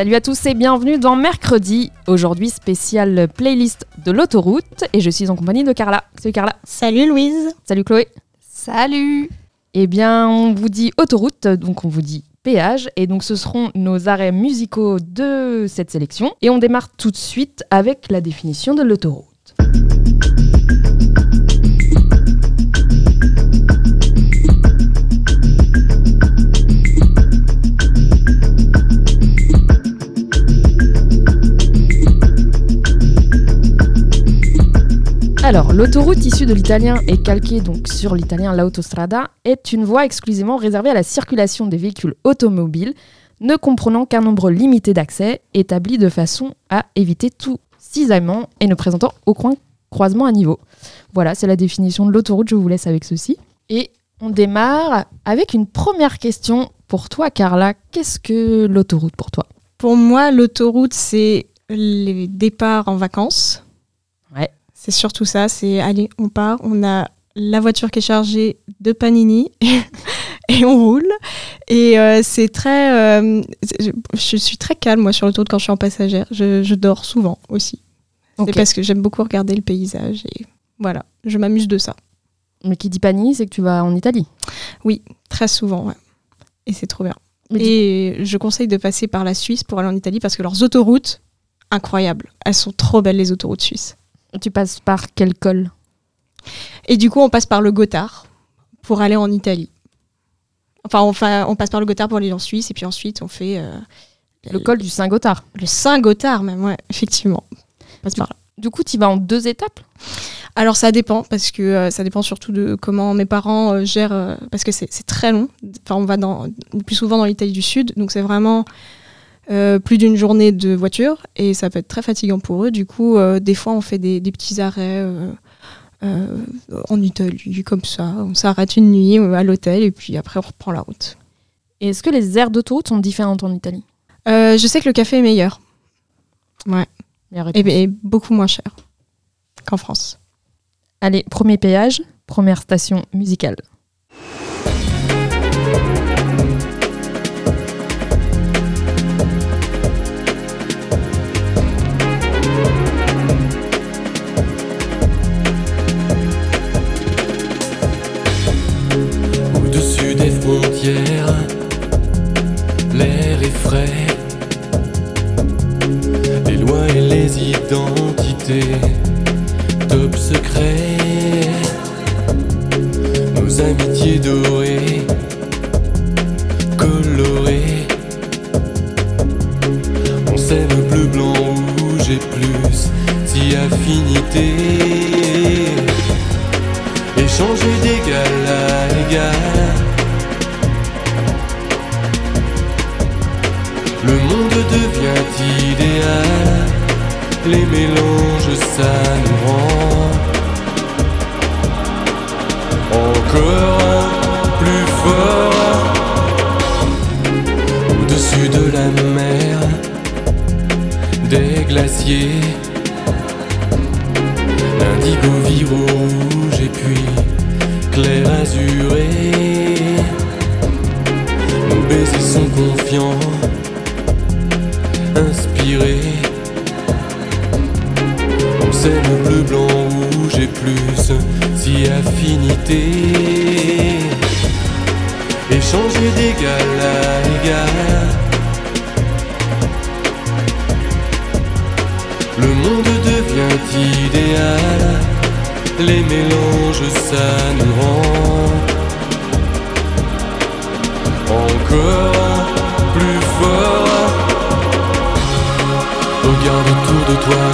Salut à tous et bienvenue dans Mercredi. Aujourd'hui, spécial playlist de l'autoroute et je suis en compagnie de Carla. Salut Carla. Salut Louise. Salut Chloé. Salut. Eh bien, on vous dit autoroute, donc on vous dit péage et donc ce seront nos arrêts musicaux de cette sélection et on démarre tout de suite avec la définition de l'autoroute. Alors, l'autoroute issue de l'italien et calquée donc sur l'italien l'autostrada est une voie exclusivement réservée à la circulation des véhicules automobiles, ne comprenant qu'un nombre limité d'accès, établi de façon à éviter tout cisaillement et ne présentant aucun croisement à niveau. Voilà, c'est la définition de l'autoroute, je vous laisse avec ceci. Et on démarre avec une première question pour toi, Carla. Qu'est-ce que l'autoroute pour toi? Pour moi, l'autoroute, c'est les départs en vacances. Ouais. C'est surtout ça, c'est allez, on part, on a la voiture qui est chargée de panini et on roule. Et euh, c'est très... euh, je, suis très calme, moi, sur l'autoroute quand je suis en passagère. Je, je dors souvent aussi. C'est parce que j'aime beaucoup regarder le paysage et voilà, je m'amuse de ça. Mais qui dit Pani, c'est que tu vas en Italie. Très souvent, ouais. Et c'est trop bien. Mais Et je conseille de passer par la Suisse pour aller en Italie parce que leurs autoroutes, incroyables. Elles sont trop belles, les autoroutes suisses. Tu passes par quel col? Et du coup, on passe par le Gothard pour aller en Italie. Enfin, on, fa- on passe par le Gothard pour aller en Suisse et puis ensuite, on fait euh, Le col du Saint-Gothard. le Saint-Gothard même, ouais, effectivement. On passe par là. Du coup, tu vas en deux étapes? Alors, ça dépend parce que euh, ça dépend surtout de comment mes parents euh, gèrent, euh, parce que c'est très long. Enfin, on va dans, le plus souvent dans l'Italie du Sud, donc c'est vraiment euh, plus d'une journée de voiture et ça peut être très fatigant pour eux. Du coup, euh, des fois, on fait des, des petits arrêts euh, en Italie, comme ça. On s'arrête une nuit à l'hôtel et puis après, on reprend la route. Et est-ce que les aires d'autoroute sont différentes en Italie? Je sais que le café est meilleur et, réponse. et beaucoup moins cher qu'en France. Allez, premier péage, première station musicale. L'indigo vire au rouge et puis clair azuré. Nos baisers sont confiants, inspirés. On le bleu, blanc, rouge et plus, si affinité. Échanger d'égal à égal. Le monde devient idéal. Les mélanges, ça nous rend encore plus fort. Regarde autour de toi,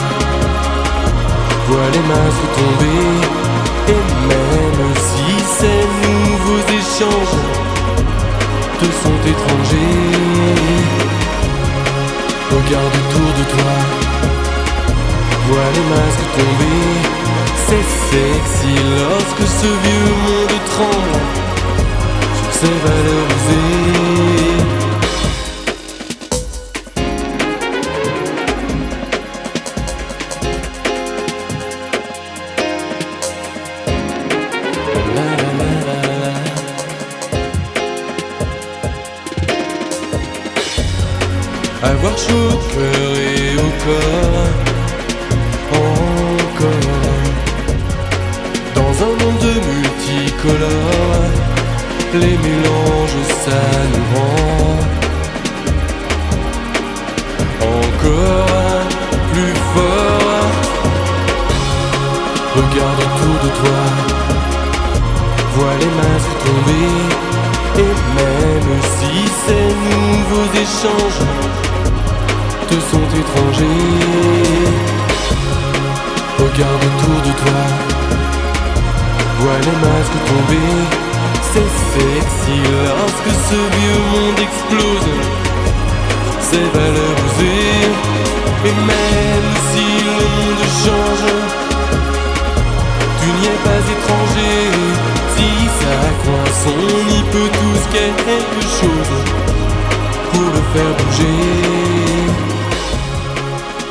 vois les masques tomber. Et même si ces nouveaux échanges te sont étrangers, regarde autour de toi, vois les masques tomber. C'est sexy lorsque ce vieux monde tremble ses valeurs usées. Avoir chaud au cœur et au corps Les mélanges rend Encore plus fort Regarde autour de toi Vois les masques tomber Et même si ces nouveaux échanges te sont étrangers. Regarde autour de toi, vois les masques tomber. C'est sexy lorsque ce vieux monde explose. Ses valeurs usées, et même si le monde change, tu n'y es pas étranger. Si ça coince, on y peut tous quelque chose pour le faire bouger.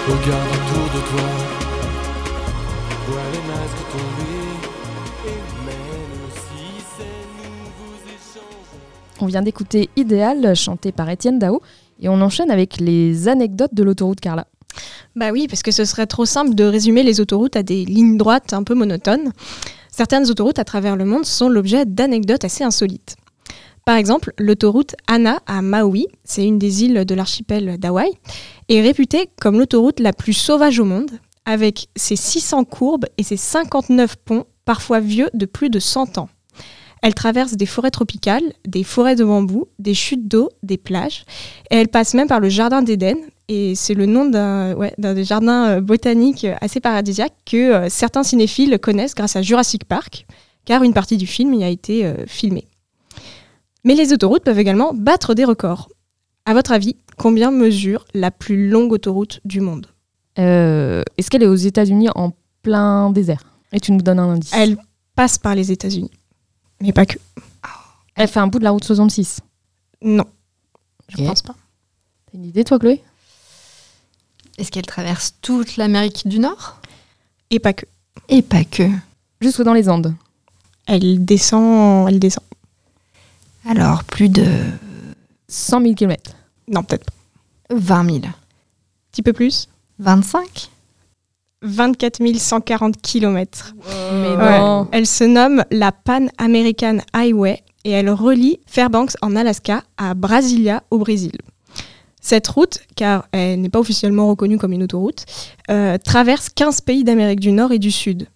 Regarde autour de toi, On vient d'écouter Idéal, chanté par Étienne Dao, et on enchaîne avec les anecdotes de l'autoroute Carla. Bah oui, parce que ce serait trop simple de résumer les autoroutes à des lignes droites un peu monotones. Certaines autoroutes à travers le monde sont l'objet d'anecdotes assez insolites. Par exemple, l'autoroute Anna à Maui, c'est une des îles de l'archipel d'Hawaï, est réputée comme l'autoroute la plus sauvage au monde, avec ses 600 courbes et ses 59 ponts, parfois vieux de plus de 100 ans. Elle traverse des forêts tropicales, des forêts de bambou, des chutes d'eau, des plages, et elle passe même par le jardin d'Éden, et c'est le nom d'un ouais, des jardins euh, botaniques assez paradisiaques que euh, certains cinéphiles connaissent grâce à Jurassic Park, car une partie du film y a été euh, filmée. Mais les autoroutes peuvent également battre des records. À votre avis, combien mesure la plus longue autoroute du monde? Euh, Est-ce qu'elle est aux États-Unis en plein désert? Et tu nous donnes un indice. Elle passe par les États-Unis. Mais pas que. Elle fait un bout de la route 66. Non. Je pense pas. T'as une idée, toi, Chloé? Est-ce qu'elle traverse toute l'Amérique du Nord? Et pas que. Et pas que. Jusque dans les Andes. Elle descend. Elle descend. Alors, plus de 100 000 km. Non, peut-être pas. 20 000. Un petit peu plus. 25 24 140 km. Ouais. Elle se nomme la Pan American Highway et elle relie Fairbanks en Alaska à Brasilia au Brésil. Cette route, car elle n'est pas officiellement reconnue comme une autoroute, euh, traverse 15 pays d'Amérique du Nord et du Sud.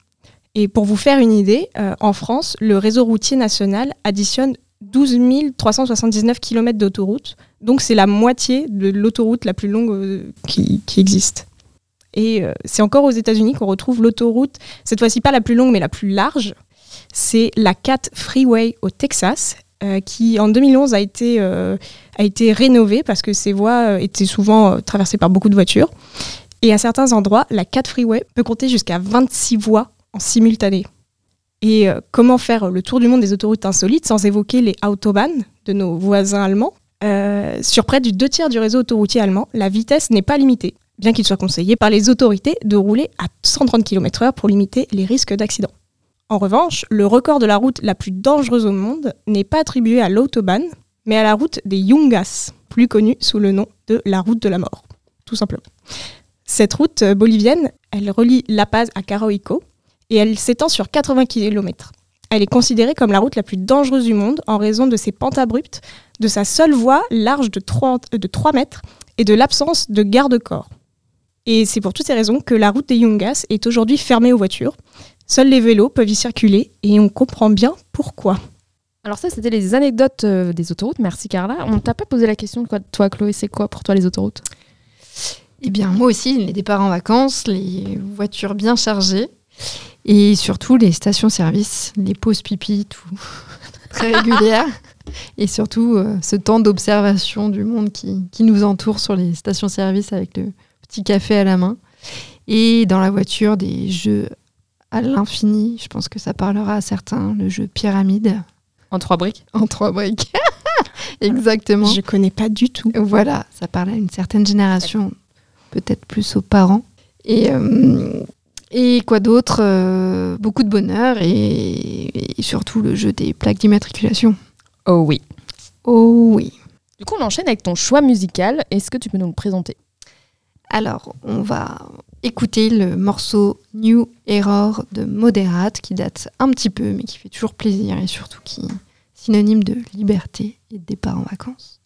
Et pour vous faire une idée, euh, en France, le réseau routier national additionne 12 379 km d'autoroute. Donc c'est la moitié de l'autoroute la plus longue euh, qui, qui existe. Et euh, c'est encore aux États-Unis qu'on retrouve l'autoroute, cette fois-ci pas la plus longue mais la plus large. C'est la 4 Freeway au Texas, euh, qui en 2011 a été, euh, a été rénovée parce que ces voies étaient souvent traversées par beaucoup de voitures. Et à certains endroits, la 4 Freeway peut compter jusqu'à 26 voies en simultané. Et comment faire le tour du monde des autoroutes insolites sans évoquer les Autobahn de nos voisins allemands? Sur près du deux tiers du réseau autoroutier allemand, la vitesse n'est pas limitée, bien qu'il soit conseillé par les autorités de rouler à 130 km/h pour limiter les risques d'accident. En revanche, le record de la route la plus dangereuse au monde n'est pas attribué à l'Autobahn, mais à la route des Yungas, plus connue sous le nom de la route de la mort, tout simplement. Cette route euh, bolivienne, elle relie La Paz à Caraïco et elle s'étend sur 80 km. Elle est considérée comme la route la plus dangereuse du monde en raison de ses pentes abruptes, de sa seule voie large de 3, de 3 mètres et de l'absence de garde-corps. Et c'est pour toutes ces raisons que la route des Yungas est aujourd'hui fermée aux voitures. Seuls les vélos peuvent y circuler et on comprend bien pourquoi. Alors ça, c'était les anecdotes euh, des autoroutes. Merci Carla. On t'a pas posé la question, quoi, toi Chloé, c'est quoi pour toi les autoroutes? Eh bien, moi aussi, les départs en vacances, les voitures bien chargées. Et surtout les stations-service, les pauses pipi, tout très régulières. Et surtout euh, ce temps d'observation du monde qui, qui nous entoure sur les stations-service avec le petit café à la main. Et dans la voiture, des jeux à l'infini. Je pense que ça parlera à certains. Le jeu pyramide En trois briques en trois briques. Exactement. Je connais pas du tout. Voilà, ça parle à une certaine génération, peut-être plus aux parents. Et, euh, et quoi d'autre Euh, Beaucoup de bonheur et, et surtout le jeu des plaques d'immatriculation. Oh oui. Oh oui. Du coup, on enchaîne avec ton choix musical. Est-ce que tu peux nous le présenter? Alors, on va écouter le morceau New Error de Moderate qui date un petit peu, mais qui fait toujours plaisir et surtout qui est synonyme de liberté et de départ en vacances.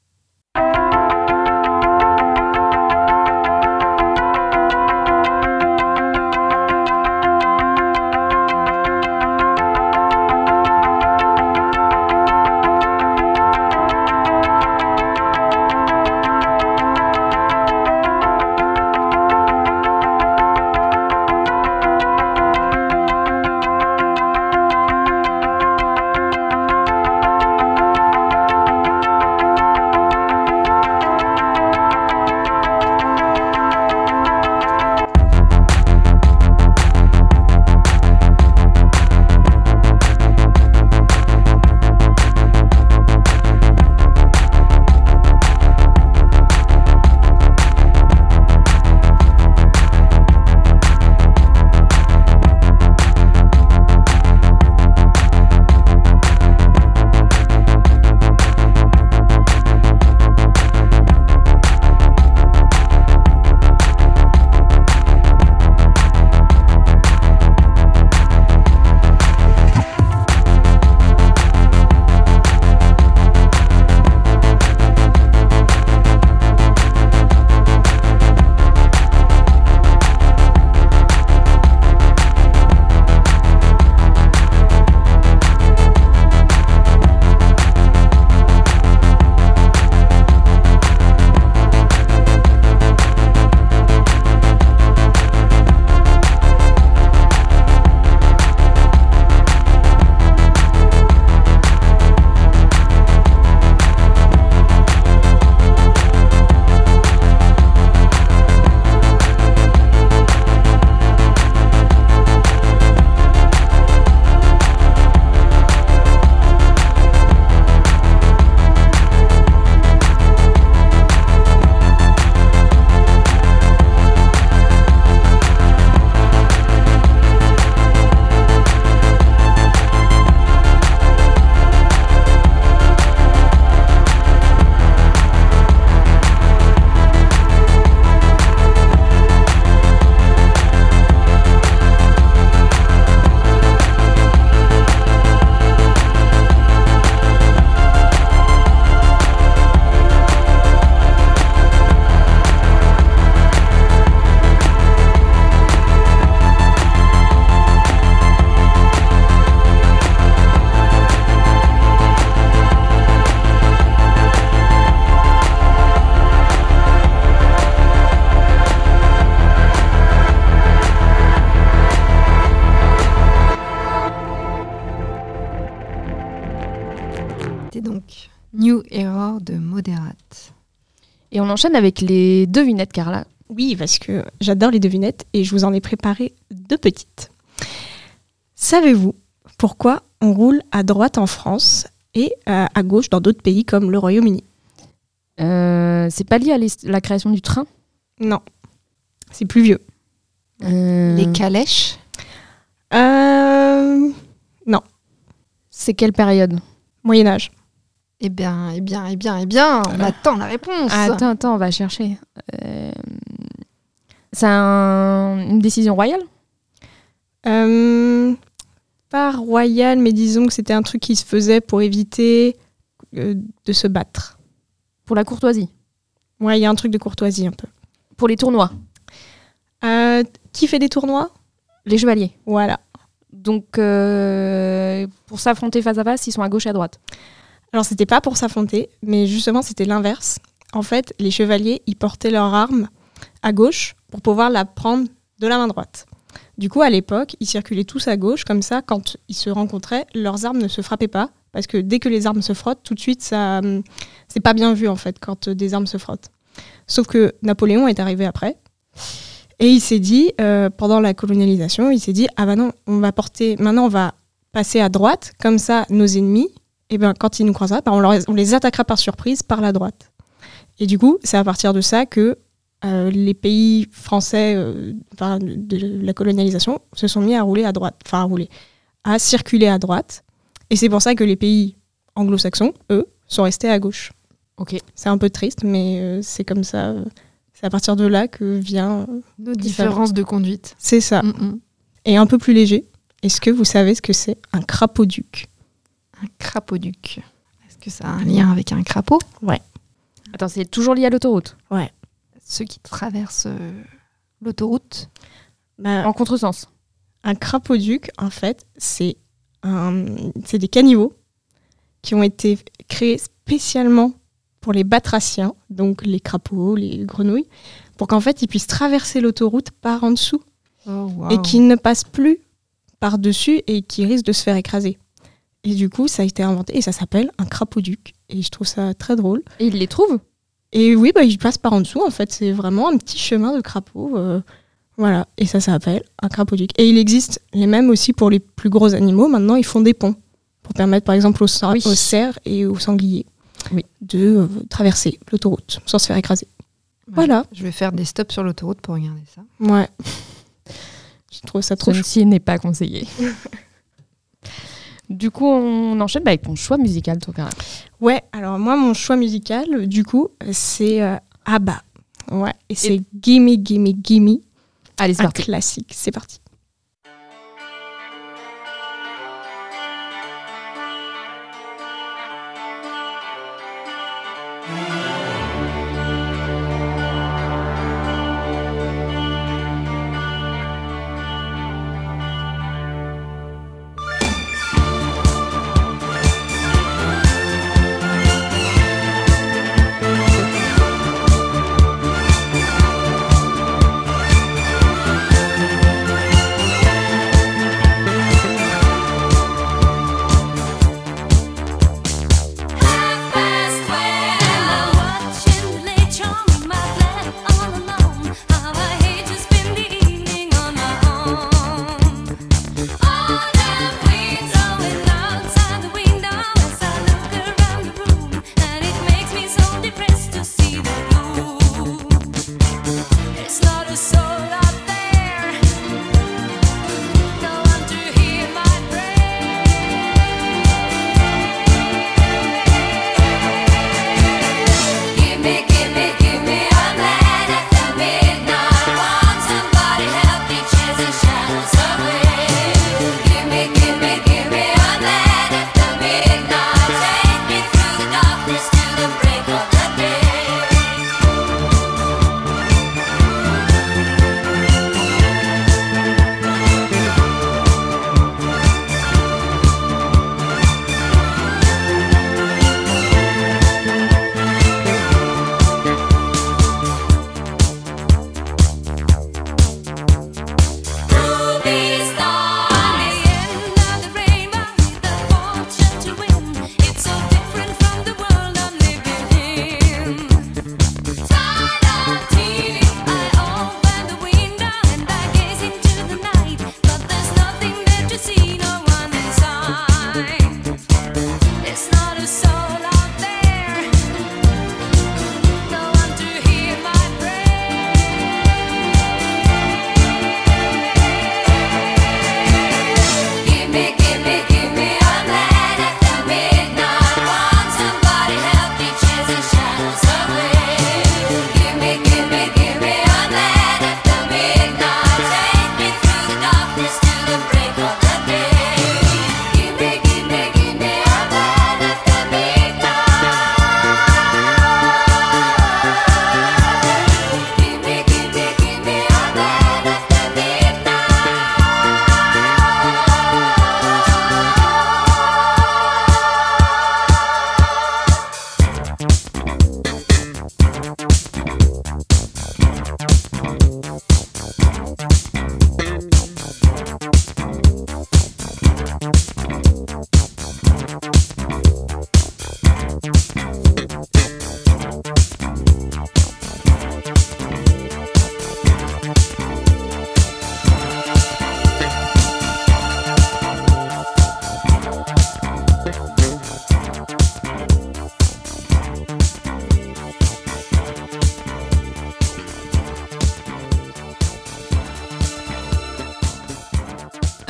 Error de Moderate. Et on enchaîne avec les devinettes, Carla. Oui, parce que j'adore les devinettes et je vous en ai préparé deux petites. Savez-vous pourquoi on roule à droite en France et euh, à gauche dans d'autres pays comme le Royaume-Uni? Euh, c'est pas lié à la création du train? Non, c'est plus vieux. Euh, Les calèches? Euh, C'est quelle période? Moyen Âge. Eh bien, eh bien, eh bien, eh bien, on attend la réponse. Attends, attends, on va chercher. Euh, C'est un- une décision royale? Euh, pas royal, mais disons que c'était un truc qui se faisait pour éviter euh, de se battre. pour la courtoisie, Ouais, il y a un truc de courtoisie un peu. pour les tournois, Euh, qui fait des tournois? Les chevaliers. Voilà. Donc, euh, pour s'affronter face à face, ils sont à gauche et à droite. Alors c'était pas pour s'affronter, mais justement c'était l'inverse. En fait, les chevaliers, ils portaient leur arme à gauche pour pouvoir la prendre de la main droite. Du coup, à l'époque, ils circulaient tous à gauche, comme ça, quand ils se rencontraient, leurs armes ne se frappaient pas, parce que dès que les armes se frottent, tout de suite, ça, c'est pas bien vu en fait quand des armes se frottent. Sauf que Napoléon est arrivé après, et il s'est dit, euh, pendant la colonialisation, il s'est dit, ah bah non, on va porter, maintenant on va passer à droite, comme ça, nos ennemis, et ben quand ils nous croiseraient, ben, on, leur- on les attaquera par surprise par la droite. Et du coup, c'est à partir de ça que euh, les pays français euh, enfin, de, la colonialisation se sont mis à rouler à droite, enfin à rouler, à circuler à droite. Et c'est pour ça que les pays anglo-saxons, eux, sont restés à gauche. Ok. C'est un peu triste, mais euh, c'est comme ça. c'est à partir de là que vient. Nos différences de conduite. c'est ça. Mm, mm. Et un peu plus léger. Est-ce que vous savez ce que c'est un crapauduc Un crapauduc. Est-ce que ça a un lien avec un crapaud? Attends, c'est toujours lié à l'autoroute? Ceux qui traversent euh, l'autoroute. Bah, En contresens. Un crapauduc, en fait, c'est des caniveaux qui ont été créés spécialement pour les batraciens, donc les crapauds, les grenouilles, pour qu'en fait ils puissent traverser l'autoroute par en dessous et qu'ils ne passent plus par-dessus et qui risquent de se faire écraser. Et du coup, ça a été inventé et ça s'appelle un crapauduc. Et je trouve ça très drôle. Et ils les trouvent Et oui, bah, ils passent par en dessous, en fait. C'est vraiment un petit chemin de crapaud. euh, voilà. Et ça s'appelle un crapauduc. Et il existe les mêmes aussi pour les plus gros animaux. Maintenant, ils font des ponts pour permettre, par exemple, aux, sa- Oui. aux cerfs et aux sangliers Oui. de euh, traverser l'autoroute sans se faire écraser. Voilà. Je vais faire des stops sur l'autoroute pour regarder ça. Ouais. Je trouve ça trop. Ceci n'est pas conseillé. du coup, on enchaîne bah, avec ton choix musical, toi, Cara. Ouais, alors moi, mon choix musical, du coup, c'est euh, ABBA. Ouais. Et c'est Gimme, Gimme, Gimme. Allez, c'est parti. classique. C'est parti.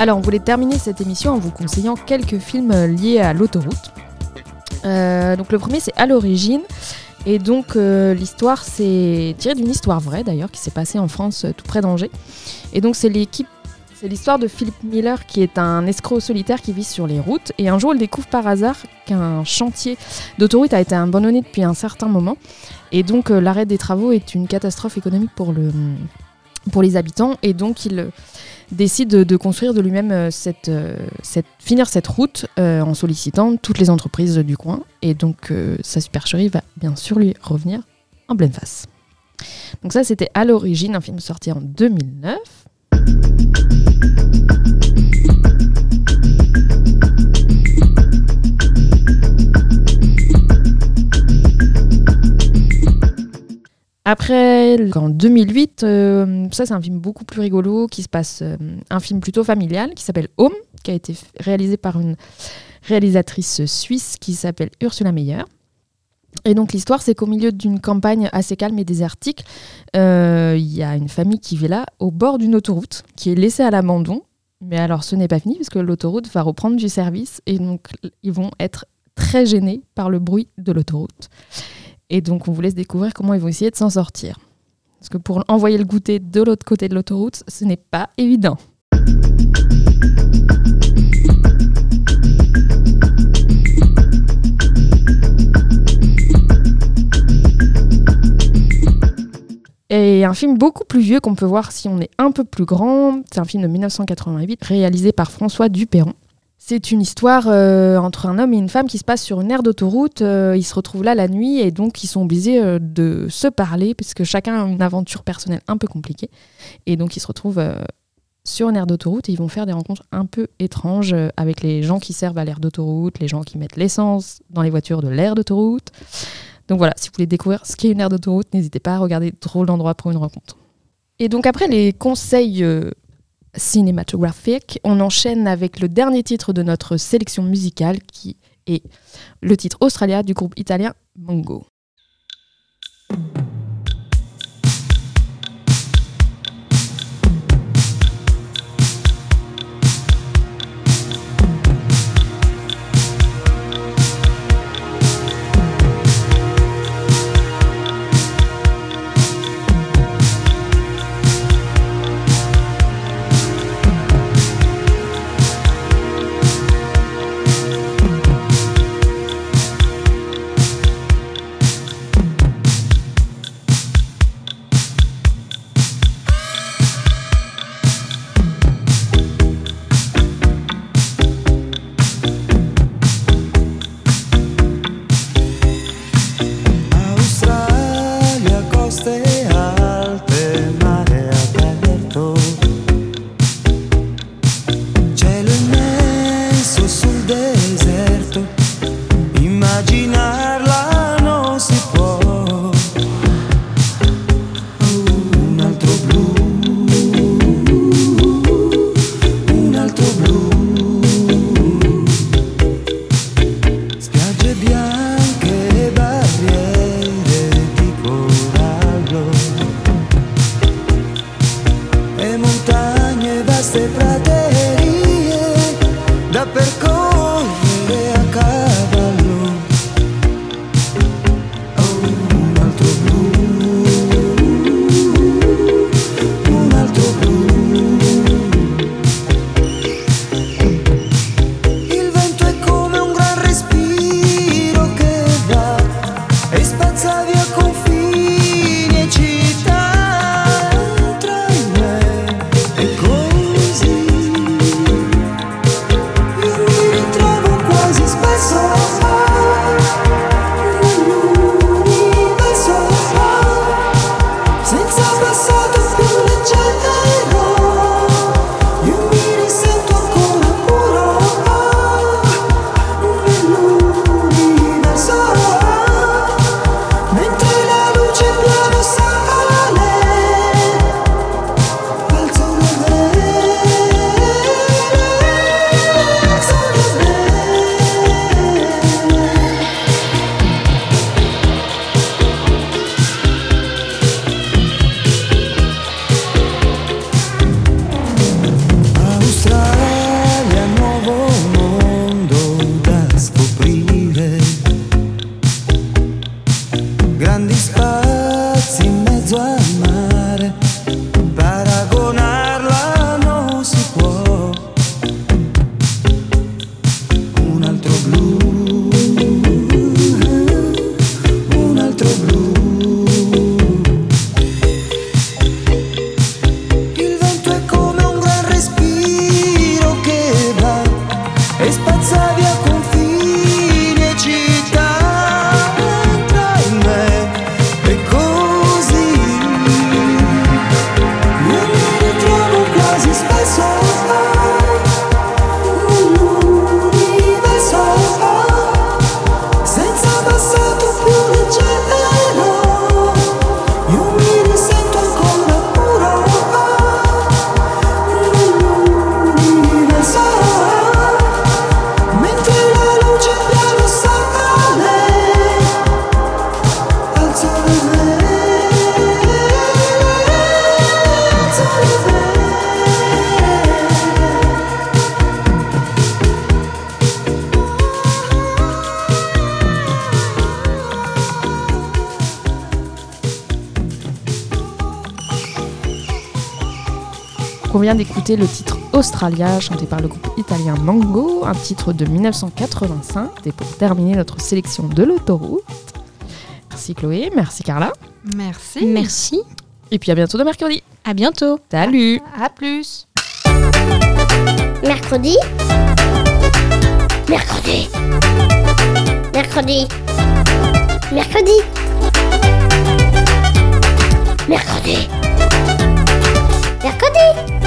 Alors, on voulait terminer cette émission en vous conseillant quelques films euh, liés à l'autoroute. Euh, donc, le premier, c'est À l'origine. Et donc, euh, l'histoire, c'est tiré d'une histoire vraie d'ailleurs, qui s'est passée en France, tout près d'Angers. Et donc, c'est l'équipe. C'est l'histoire de Philippe Miller, qui est un escroc solitaire qui vit sur les routes. Et un jour, il découvre par hasard qu'un chantier d'autoroute a été abandonné depuis un certain moment. Et donc, l'arrêt des travaux est une catastrophe économique pour, le, pour les habitants. Et donc, il décide de, construire de lui-même euh, cette, euh, cette, finir cette route euh, en sollicitant toutes les entreprises du coin. Et donc, sa supercherie va bien sûr lui revenir en pleine face. Donc ça, c'était à l'origine, un film sorti en 2009. Après, en 2008, euh, ça c'est un film beaucoup plus rigolo qui se passe, euh, un film plutôt familial qui s'appelle Home, qui a été réalisé par une réalisatrice suisse qui s'appelle Ursula Meyer. Et donc l'histoire, c'est qu'au milieu d'une campagne assez calme et désertique, euh, il y a une famille qui vit là, au bord d'une autoroute, qui est laissée à l'abandon. Mais alors ce n'est pas fini, puisque l'autoroute va reprendre du service, et donc ils vont être très gênés par le bruit de l'autoroute. Et donc, on vous laisse découvrir comment ils vont essayer de s'en sortir. Parce que pour envoyer le goûter de l'autre côté de l'autoroute, ce n'est pas évident. Et un film beaucoup plus vieux qu'on peut voir si on est un peu plus grand, c'est un film de 1988 réalisé par François Duperron. C'est une histoire euh, entre un homme et une femme qui se passe sur une aire d'autoroute. Euh, ils se retrouvent là la nuit et donc ils sont obligés euh, de se parler puisque chacun a une aventure personnelle un peu compliquée. Et donc ils se retrouvent sur une aire d'autoroute et ils vont faire des rencontres un peu étranges avec les gens qui servent à l'aire d'autoroute, les gens qui mettent l'essence dans les voitures de l'aire d'autoroute. Donc voilà, si vous voulez découvrir ce qu'est une aire d'autoroute, n'hésitez pas à regarder Drôle d'endroit pour une rencontre. Et donc après les conseils cinématographiques, on enchaîne avec le dernier titre de notre sélection musicale qui est le titre Australia du groupe italien Mongo. Le titre Australia, chanté par le groupe italien Mango, un titre de 1985. Et pour terminer notre sélection de l'autoroute. Merci Chloé, merci Carla. Merci. Merci. Et puis à bientôt de mercredi. À bientôt. Salut À plus. Mercredi. Mercredi. Mercredi. Mercredi. Mercredi. Mercredi.